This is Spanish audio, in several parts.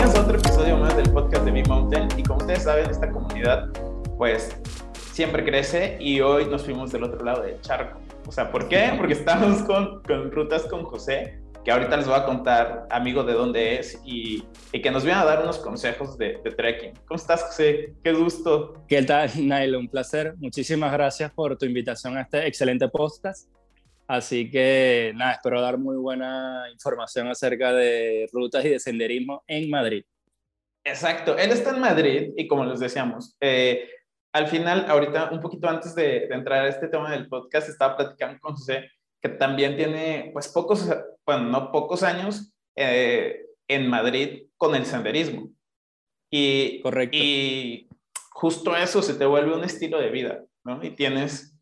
bienvenidos a otro episodio más del podcast de Mi Mountain. Y como ustedes saben, esta comunidad, pues, siempre crece y hoy nos fuimos del otro lado del charco. O sea, ¿por qué? Porque estamos con, con Rutas con José, que ahorita les voy a contar, amigo, de dónde es y, y que nos viene a dar unos consejos de, de, trekking. ¿Cómo estás, José? Qué gusto. ¿Qué tal, Nailo? Un placer. Muchísimas gracias por tu invitación a este excelente podcast. Así que nada, espero dar muy buena información acerca de rutas y de senderismo en Madrid. Exacto, él está en Madrid y como les decíamos, eh, al final, ahorita, un poquito antes de, de, entrar a este tema del podcast, estaba platicando con José, que también tiene, pues, pocos, bueno, no pocos años eh, en Madrid con el senderismo. Y, Correcto. Y justo eso se te vuelve un estilo de vida, ¿no? Y tienes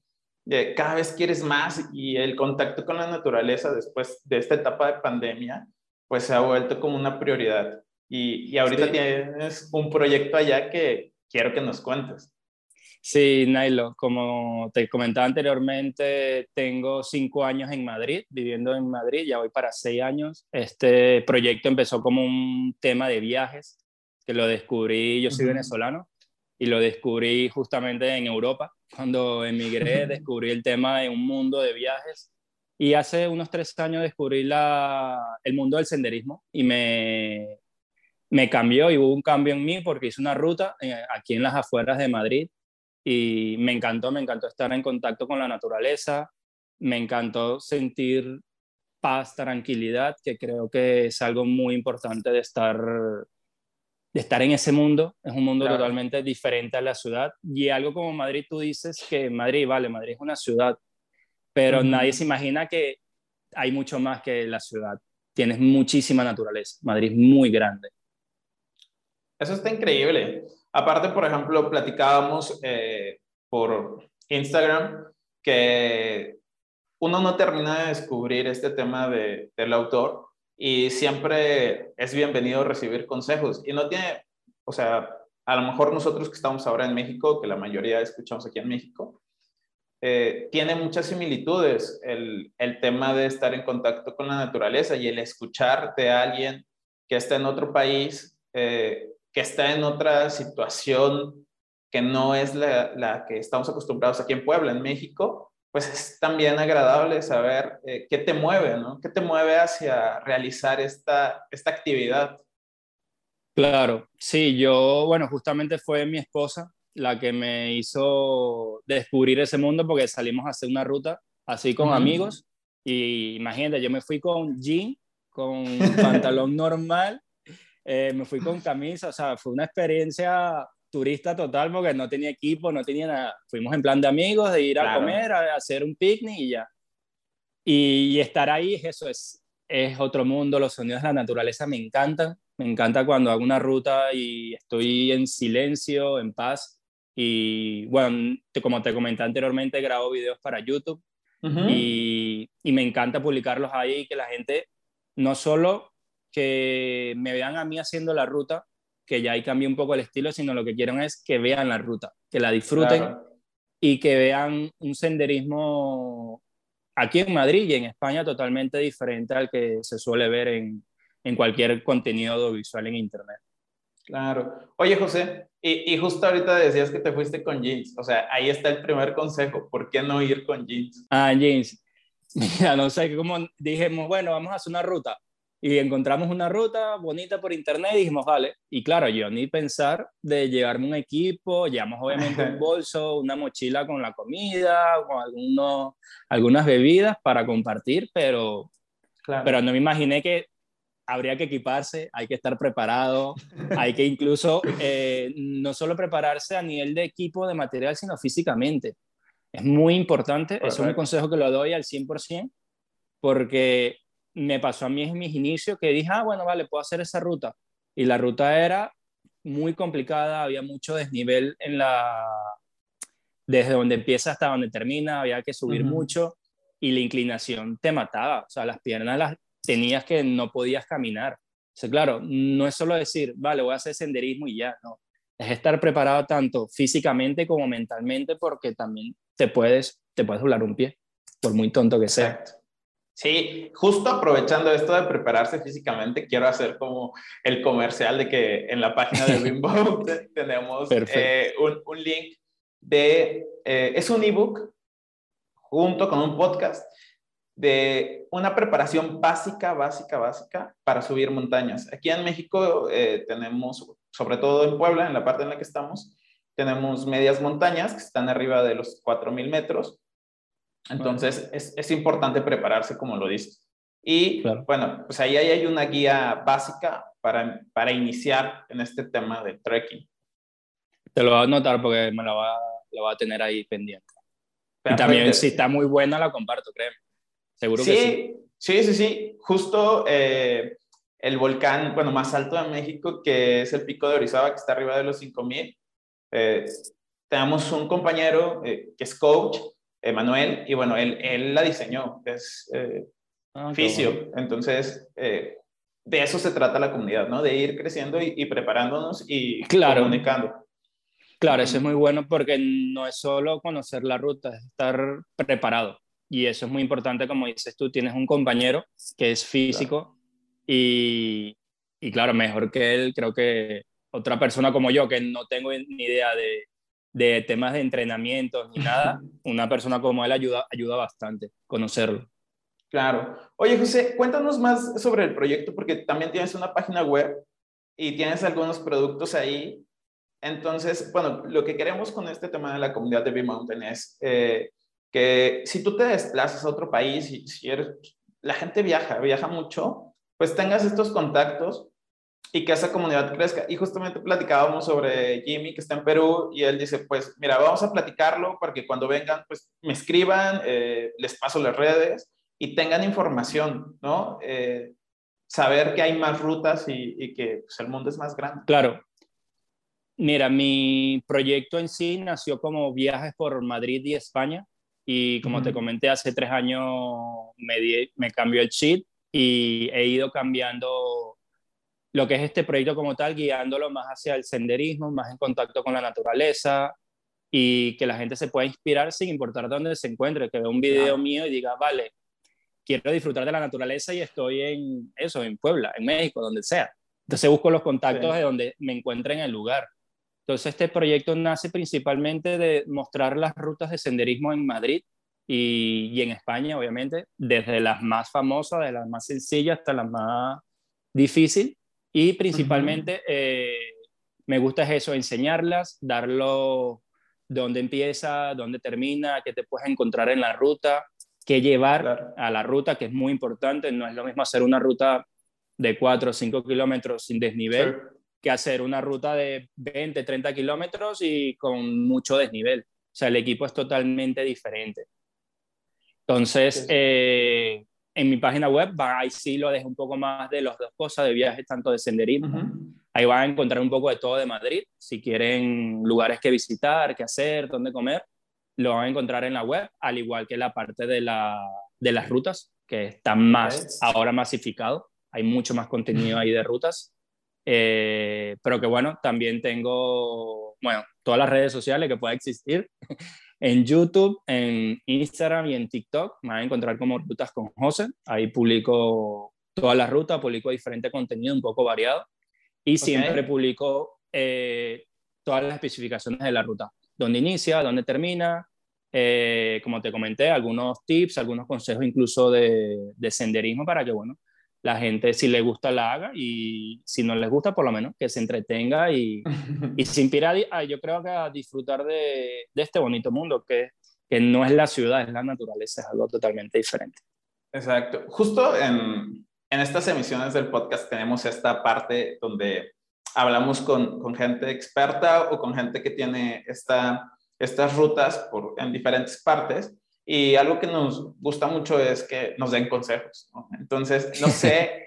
cada vez quieres más y el contacto con la naturaleza después de esta etapa de pandemia, pues se ha vuelto como una prioridad. Y, y ahorita sí. tienes un proyecto allá que quiero que nos cuentes. Sí, Nailo, como te comentaba anteriormente, tengo cinco años en Madrid, viviendo en Madrid, ya voy para seis años. Este proyecto empezó como un tema de viajes, que lo descubrí, yo soy uh -huh. venezolano, y lo descubrí justamente en Europa. Cuando emigré, descubrí el tema de un mundo de viajes y hace unos tres años descubrí la, el mundo del senderismo y me, me cambió y hubo un cambio en mí porque hice una ruta eh, aquí en las afueras de Madrid y me encantó, me encantó estar en contacto con la naturaleza, me encantó sentir paz, tranquilidad, que creo que es algo muy importante de estar de estar en ese mundo, es un mundo claro. totalmente diferente a la ciudad. Y algo como Madrid, tú dices que Madrid, vale, Madrid es una ciudad, pero uh -huh. nadie se imagina que hay mucho más que la ciudad. Tienes muchísima naturaleza. Madrid es muy grande. Eso está increíble. Aparte, por ejemplo, platicábamos eh, por Instagram que uno no termina de descubrir este tema de, del autor y siempre es bienvenido recibir consejos. Y no tiene, o sea, a lo mejor nosotros que estamos ahora en México, que la mayoría escuchamos aquí en México, eh, tiene muchas similitudes el, el, tema de estar en contacto con la naturaleza y el escuchar de alguien que está en otro país, eh, que está en otra situación que no es la, la que estamos acostumbrados aquí en Puebla, en México, pues es también agradable saber eh, qué te mueve, ¿no? ¿Qué te mueve hacia realizar esta, esta actividad? Claro, sí, yo, bueno, justamente fue mi esposa la que me hizo descubrir ese mundo porque salimos a hacer una ruta así con uh -huh. amigos y imagínate, yo me fui con jean, con pantalón normal, eh, me fui con camisa, o sea, fue una experiencia turista total porque no tenía equipo, no tenía nada. Fuimos en plan de amigos, de ir claro. a comer, a hacer un picnic y ya. Y, y, estar ahí, eso es, es otro mundo, los sonidos de la naturaleza me encantan. Me encanta cuando hago una ruta y estoy en silencio, en paz. Y bueno, como te comenté anteriormente, grabo videos para YouTube uh -huh. y, y me encanta publicarlos ahí y que la gente no solo que me vean a mí haciendo la ruta, que ya ahí cambió un poco el estilo, sino lo que quieren es que vean la ruta, que la disfruten claro. y que vean un senderismo aquí en Madrid y en España totalmente diferente al que se suele ver en, en cualquier contenido audiovisual en Internet. Claro. Oye, José, y, y, justo ahorita decías que te fuiste con jeans. O sea, ahí está el primer consejo. ¿Por qué no ir con jeans? Ah, jeans. Mira, no sé, como dijimos, bueno, vamos a hacer una ruta y encontramos una ruta bonita por internet y dijimos, vale, y claro, yo ni pensar de llevarme un equipo, llevamos obviamente un bolso, una mochila con la comida, con algunos, algunas bebidas para compartir, pero, claro. pero no me imaginé que habría que equiparse, hay que estar preparado, hay que incluso eh, no solo prepararse a nivel de equipo, de material, sino físicamente. Es muy importante, es un consejo que lo doy al 100%, porque me pasó a mí en mis inicios que dije, ah, bueno, vale, puedo hacer esa ruta. Y la ruta era muy complicada, había mucho desnivel en la... Desde donde empieza hasta donde termina, había que subir uh -huh. mucho y la inclinación te mataba. O sea, las piernas las tenías que no podías caminar. O sea, claro, no es solo decir, vale, voy a hacer senderismo y ya, no. Es estar preparado tanto físicamente como mentalmente porque también te puedes, te puedes doblar un pie, por muy tonto que sea. Exacto. Sí, justo aprovechando esto de prepararse físicamente, quiero hacer como el comercial de que en la página de Bimbo tenemos eh, un, un, link de, eh, es un ebook junto con un podcast de una preparación básica, básica, básica para subir montañas. Aquí en México eh, tenemos, sobre todo en Puebla, en la parte en la que estamos, tenemos medias montañas que están arriba de los 4.000 metros entonces, es, es, importante prepararse, como lo dices. Y bueno, pues ahí hay una guía básica para, para iniciar en este tema de trekking. Te lo voy a anotar porque me la va, la va a tener ahí pendiente. Y también, si está muy buena, la comparto, créeme. Seguro sí, que sí. Sí, sí, sí. Justo eh, el volcán, bueno, más alto de México, que es el Pico de Orizaba, que está arriba de los 5000. Eh, tenemos un compañero eh, que es coach Emanuel, y bueno, él, él la diseñó, es eh, ah, fisio, entonces eh, de eso se trata la comunidad, ¿no? De ir creciendo y, preparándonos y claro. comunicando. Claro, eso es muy bueno porque no es solo conocer la ruta, es estar preparado. Y eso es muy importante, como dices tú, tienes un compañero que es físico y, y claro, mejor que él, creo que otra persona como yo, que no tengo ni idea de, de temas de entrenamiento ni nada, una persona como él ayuda, ayuda bastante conocerlo. Claro. Oye, José, cuéntanos más sobre el proyecto porque también tienes una página web y tienes algunos productos ahí. Entonces, bueno, lo que queremos con este tema de la comunidad de B-Mountain es eh, que si tú te desplazas a otro país y si eres, la gente viaja, viaja mucho, pues tengas estos contactos y que esa comunidad crezca. Y justamente platicábamos sobre Jimmy, que está en Perú, y él dice, pues mira, vamos a platicarlo para que cuando vengan, pues me escriban, eh, les paso las redes y tengan información, ¿no? Eh, saber que hay más rutas y, que pues, el mundo es más grande. Claro. Mira, mi proyecto en sí nació como viajes por Madrid y España. Y como te comenté, hace tres años me, me cambió el chip y he ido cambiando lo que es este proyecto como tal, guiándolo más hacia el senderismo, más en contacto con la naturaleza y que la gente se pueda inspirar sin importar dónde se encuentre, que vea un video mío y diga, vale, quiero disfrutar de la naturaleza y estoy en eso, en Puebla, en México, donde sea. Entonces busco los contactos de donde me encuentre en el lugar. Entonces este proyecto nace principalmente de mostrar las rutas de senderismo en Madrid y, y en España, obviamente, desde las más famosas, de las más sencillas hasta las más difíciles y principalmente eh, me gusta eso, enseñarlas, darlo dónde empieza, dónde termina, qué te puedes encontrar en la ruta, qué llevar a la ruta, que es muy importante. No es lo mismo hacer una ruta de 4 o 5 kilómetros sin desnivel que hacer una ruta de 20, 30 kilómetros y con mucho desnivel. O sea, el equipo es totalmente diferente. Entonces, eh, en mi página web, ahí sí lo dejo un poco más de las dos cosas, de viajes, tanto de senderismo. Ahí van a encontrar un poco de todo de Madrid. Si quieren lugares que visitar, qué hacer, dónde comer, lo van a encontrar en la web, al igual que la parte de, la, de las rutas, que está más ahora masificado. Hay mucho más contenido ahí de rutas. Eh, pero que bueno, también tengo, bueno, todas las redes sociales que pueda existir. En YouTube, en Instagram y en TikTok me van a encontrar como Rutas con José. Ahí publico toda la ruta, publico diferente contenido un poco variado y siempre publico eh, todas las especificaciones de la ruta. Dónde inicia, dónde termina, eh, como te comenté, algunos tips, algunos consejos incluso de, de senderismo para que, bueno, la gente si le gusta la haga y si no les gusta por lo menos que se entretenga y, y se inspira yo creo que a disfrutar de, de, este bonito mundo que, que no es la ciudad, es la naturaleza, es algo totalmente diferente. Exacto. Justo en, en estas emisiones del podcast tenemos esta parte donde hablamos con, con gente experta o con gente que tiene esta, estas rutas por, en diferentes partes y algo que nos gusta mucho es que nos den consejos. Entonces, no sé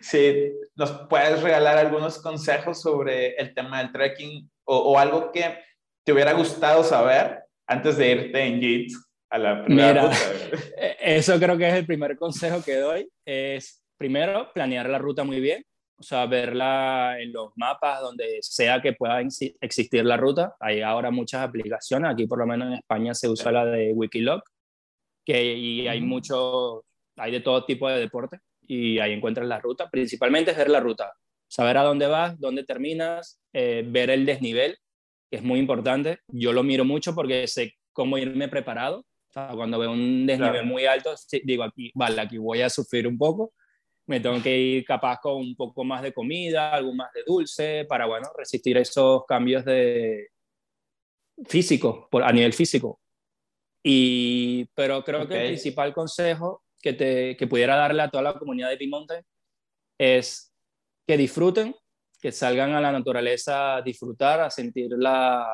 si nos puedes regalar algunos consejos sobre el tema del trekking o, algo que te hubiera gustado saber antes de irte en JIT a la primera Mira, e, Eso creo que es el primer consejo que doy. Es primero planear la ruta muy bien, o sea, verla en los mapas donde sea que pueda existir la ruta. Hay ahora muchas aplicaciones, aquí por lo menos en España se usa la de Wikiloc, que y hay muchos hay de todo tipo de deporte y ahí encuentras la ruta. Principalmente es ver la ruta, saber a dónde vas, dónde terminas, eh, ver el desnivel, que es muy importante. Yo lo miro mucho porque sé cómo irme preparado. cuando veo un desnivel muy alto, digo aquí, vale, aquí voy a sufrir un poco. Me tengo que ir capaz con un poco más de comida, algo más de dulce, para, bueno, resistir esos cambios de físico, por, a nivel físico. Y, pero creo que el principal consejo que, te, que pudiera darle a toda la comunidad de Pimonte es que disfruten, que salgan a la naturaleza a disfrutar, a sentir la,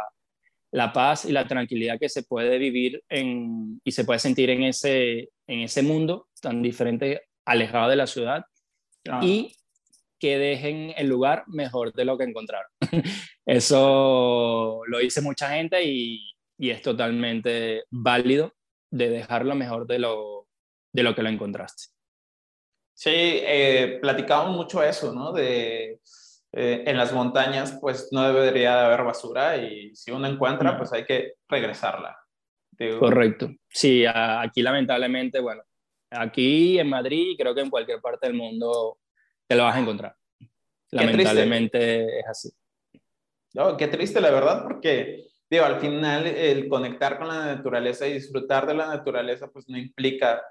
la paz y la tranquilidad que se puede vivir en, y se puede sentir en ese, en ese mundo tan diferente, alejado de la ciudad, ah. y que dejen el lugar mejor de lo que encontraron. Eso lo dice mucha gente y, y, es totalmente válido de dejarlo mejor de lo, de lo que lo encontraste. Sí, eh, platicamos mucho eso, ¿no? De eh, en las montañas, pues no debería de haber basura y si uno encuentra, pues hay que regresarla. Correcto. Sí, aquí lamentablemente, bueno, aquí en Madrid y creo que en cualquier parte del mundo te lo vas a encontrar. Lamentablemente es así. No, qué triste la verdad, porque digo, al final el conectar con la naturaleza y disfrutar de la naturaleza, pues no implica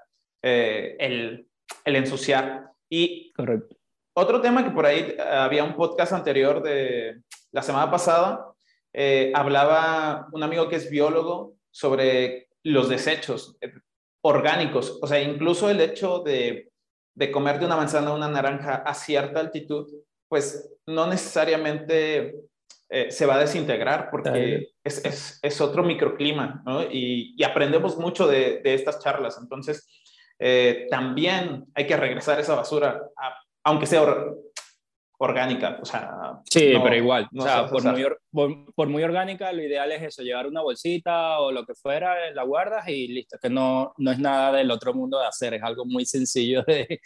eh, el, el ensuciar. Y Correcto. Otro tema que por ahí eh, había un podcast anterior de la semana pasada, eh, hablaba un amigo que es biólogo sobre los desechos orgánicos, o sea, incluso el hecho de, de comerte una manzana o una naranja a cierta altitud, pues no necesariamente se va a desintegrar porque es, es, es, otro microclima, ¿no? Y, y aprendemos mucho de, de, estas charlas. Entonces, también hay que regresar esa basura a aunque sea orgánica, o sea... Sí, pero igual, o sea, por muy, por, muy, orgánica, lo ideal es eso, llevar una bolsita o lo que fuera, la guardas y listo, que no, no es nada del otro mundo de hacer, es algo muy sencillo de,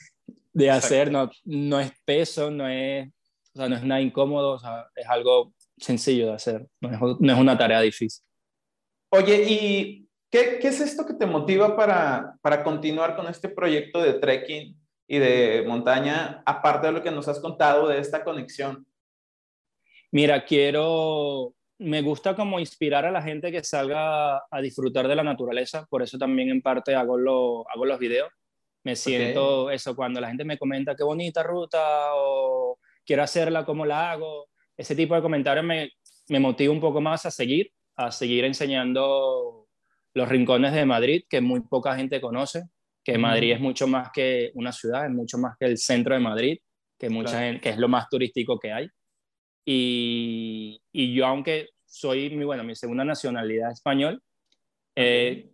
de hacer, no, no es peso, no es, o sea, no es nada incómodo, o sea, es algo sencillo de hacer, no es, no es una tarea difícil. Oye, ¿y qué, qué, es esto que te motiva para, para continuar con este proyecto de trekking y de montaña, aparte de lo que nos has contado de esta conexión? Mira, quiero, me gusta como inspirar a la gente que salga a disfrutar de la naturaleza, por eso también en parte hago, lo, hago los videos. Me siento eso, cuando la gente me comenta qué bonita ruta o quiero hacerla, cómo la hago, ese tipo de comentarios me, me motiva un poco más a seguir, a seguir enseñando los rincones de Madrid que muy poca gente conoce que Madrid es mucho más que una ciudad, es mucho más que el centro de Madrid, que, mucha que es lo más turístico que hay. Y, y, yo, aunque soy, mi, bueno, mi segunda nacionalidad español, eh,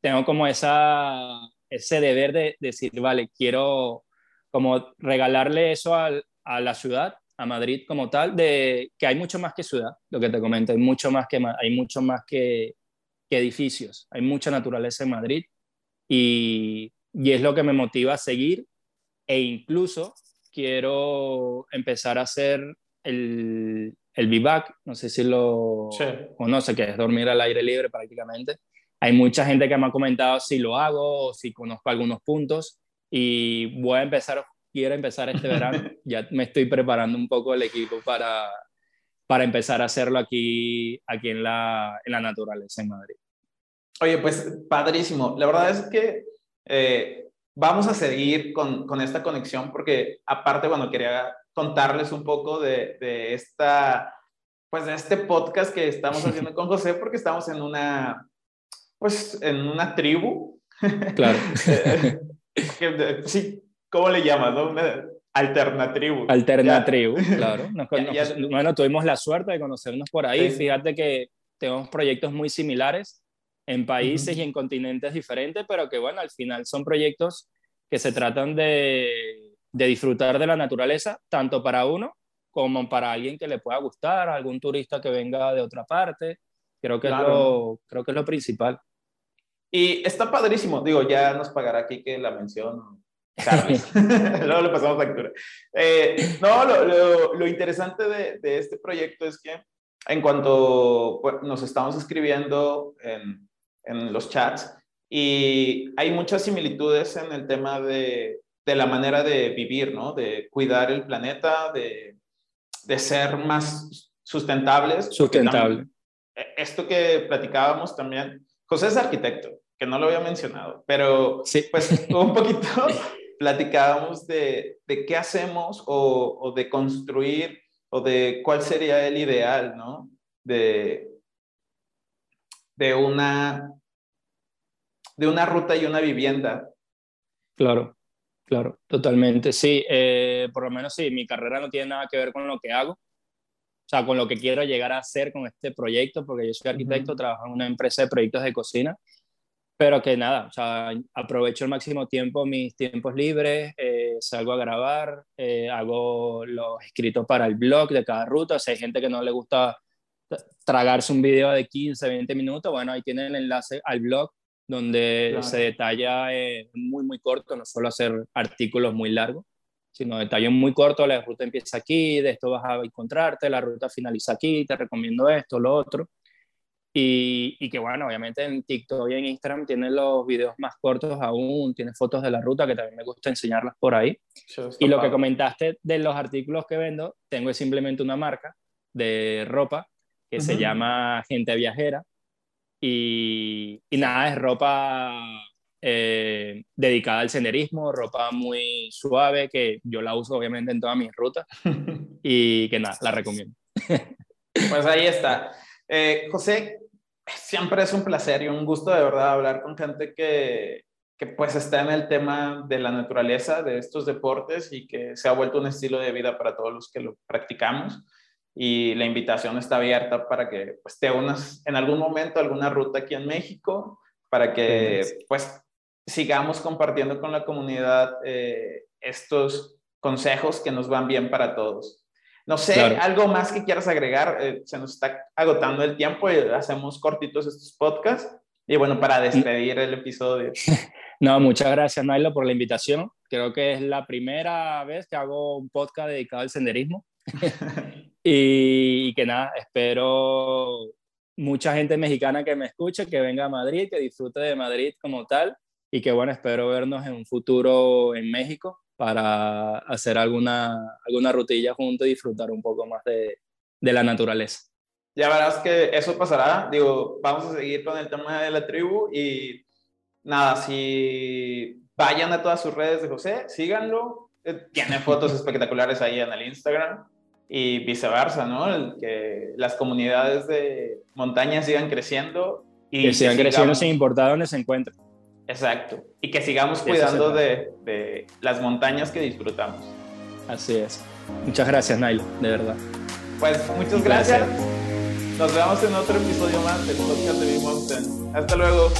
tengo como esa, ese deber de, decir, vale, quiero como regalarle eso a, a la ciudad, a Madrid como tal, de que hay mucho más que ciudad, lo que te comento, hay mucho más que, hay mucho más que, que edificios, hay mucha naturaleza en Madrid y, y es lo que me motiva a seguir e incluso quiero empezar a hacer el, el vivac, no sé si lo conoce, que es dormir al aire libre prácticamente. Hay mucha gente que me ha comentado si lo hago o si conozco algunos puntos y voy a empezar, quiero empezar este verano, ya me estoy preparando un poco el equipo para, para empezar a hacerlo aquí, aquí en, la, en la naturaleza en Madrid. Oye, pues padrísimo. La verdad es que eh, vamos a seguir con, con, esta conexión porque aparte, bueno, quería contarles un poco de, de, esta, pues de este podcast que estamos haciendo con José porque estamos en una, pues en una tribu. Claro. sí, ¿cómo le llamas? No? Una alternatribu. Alternatribu, claro. bueno, tuvimos la suerte de conocernos por ahí. Fíjate que tenemos proyectos muy similares en países y en continentes diferentes, pero que bueno, al final son proyectos que se tratan de, de, disfrutar de la naturaleza, tanto para uno como para alguien que le pueda gustar, algún turista que venga de otra parte. Creo que, es, lo, creo que es lo principal. Y está padrísimo, digo, ya nos pagará aquí que la mención. Luego le pasamos factura. Eh, no, lo, lo, lo interesante de, de, este proyecto es que en cuanto pues, nos estamos escribiendo en, en los chats, y hay muchas similitudes en el tema de, de la manera de vivir, ¿no? De cuidar el planeta, de, de ser más sustentables. Sustentable. Esto que platicábamos también, José es arquitecto, que no lo había mencionado, pero sí. pues un poquito platicábamos de, de qué hacemos o, o, de construir o de cuál sería el ideal, ¿no? De, de una de una ruta y una vivienda. Claro, claro, totalmente. Sí, eh, por lo menos sí, mi carrera no tiene nada que ver con lo que hago, o sea, con lo que quiero llegar a hacer con este proyecto, porque yo soy arquitecto, trabajo en una empresa de proyectos de cocina, pero que nada, o sea, aprovecho al máximo tiempo mis tiempos libres, eh, salgo a grabar, eh, hago los escritos para el blog de cada ruta, o sea, hay gente que no le gusta tragarse un video de 15, 20 minutos, bueno, ahí tienen el enlace al blog donde claro. se detalla eh, muy, muy corto, no solo hacer artículos muy largos, sino detalle muy corto, la ruta empieza aquí, de esto vas a encontrarte, la ruta finaliza aquí, te recomiendo esto, lo otro. Y, y, que bueno, obviamente en TikTok y en Instagram tienen los videos más cortos aún, tiene fotos de la ruta que también me gusta enseñarlas por ahí. y lo que comentaste de los artículos que vendo, tengo simplemente una marca de ropa que uh -huh. se llama Gente Viajera y, y nada, es ropa eh, dedicada al senderismo, ropa muy suave que yo la uso obviamente en todas mis rutas y que nada, la recomiendo. Pues ahí está. Eh, José, siempre es un placer y un gusto de verdad hablar con gente que, que pues está en el tema de la naturaleza, de estos deportes y que se ha vuelto un estilo de vida para todos los que lo practicamos y la invitación está abierta para que pues, te unas en algún momento a alguna ruta aquí en México, para que pues sigamos compartiendo con la comunidad eh, estos consejos que nos van bien para todos. No sé, claro. algo más que quieras agregar, eh, se nos está agotando el tiempo y hacemos cortitos estos podcasts. Y bueno, para despedir el episodio. No, muchas gracias, Nailo, por la invitación. Creo que es la primera vez que hago un podcast dedicado al senderismo. y, y, que nada, espero mucha gente mexicana que me escuche, que venga a Madrid, que disfrute de Madrid como tal y que bueno, espero vernos en un futuro en México para hacer alguna, alguna rutilla juntos y disfrutar un poco más de, de la naturaleza. Ya verás que eso pasará, digo, vamos a seguir con el tema de la tribu y nada, si vayan a todas sus redes de José, síganlo, eh, tiene fotos espectaculares ahí en el Instagram y viceversa, ¿no? El que las comunidades de montaña sigan creciendo y que sigan creciendo sin importar dónde se encuentren. Exacto. Y que sigamos cuidando de, de, las montañas que disfrutamos. Así es. Muchas gracias, Nailo, de verdad. Pues muchas gracias. Nos vemos en otro episodio más del podcast de Mountain. Hasta luego.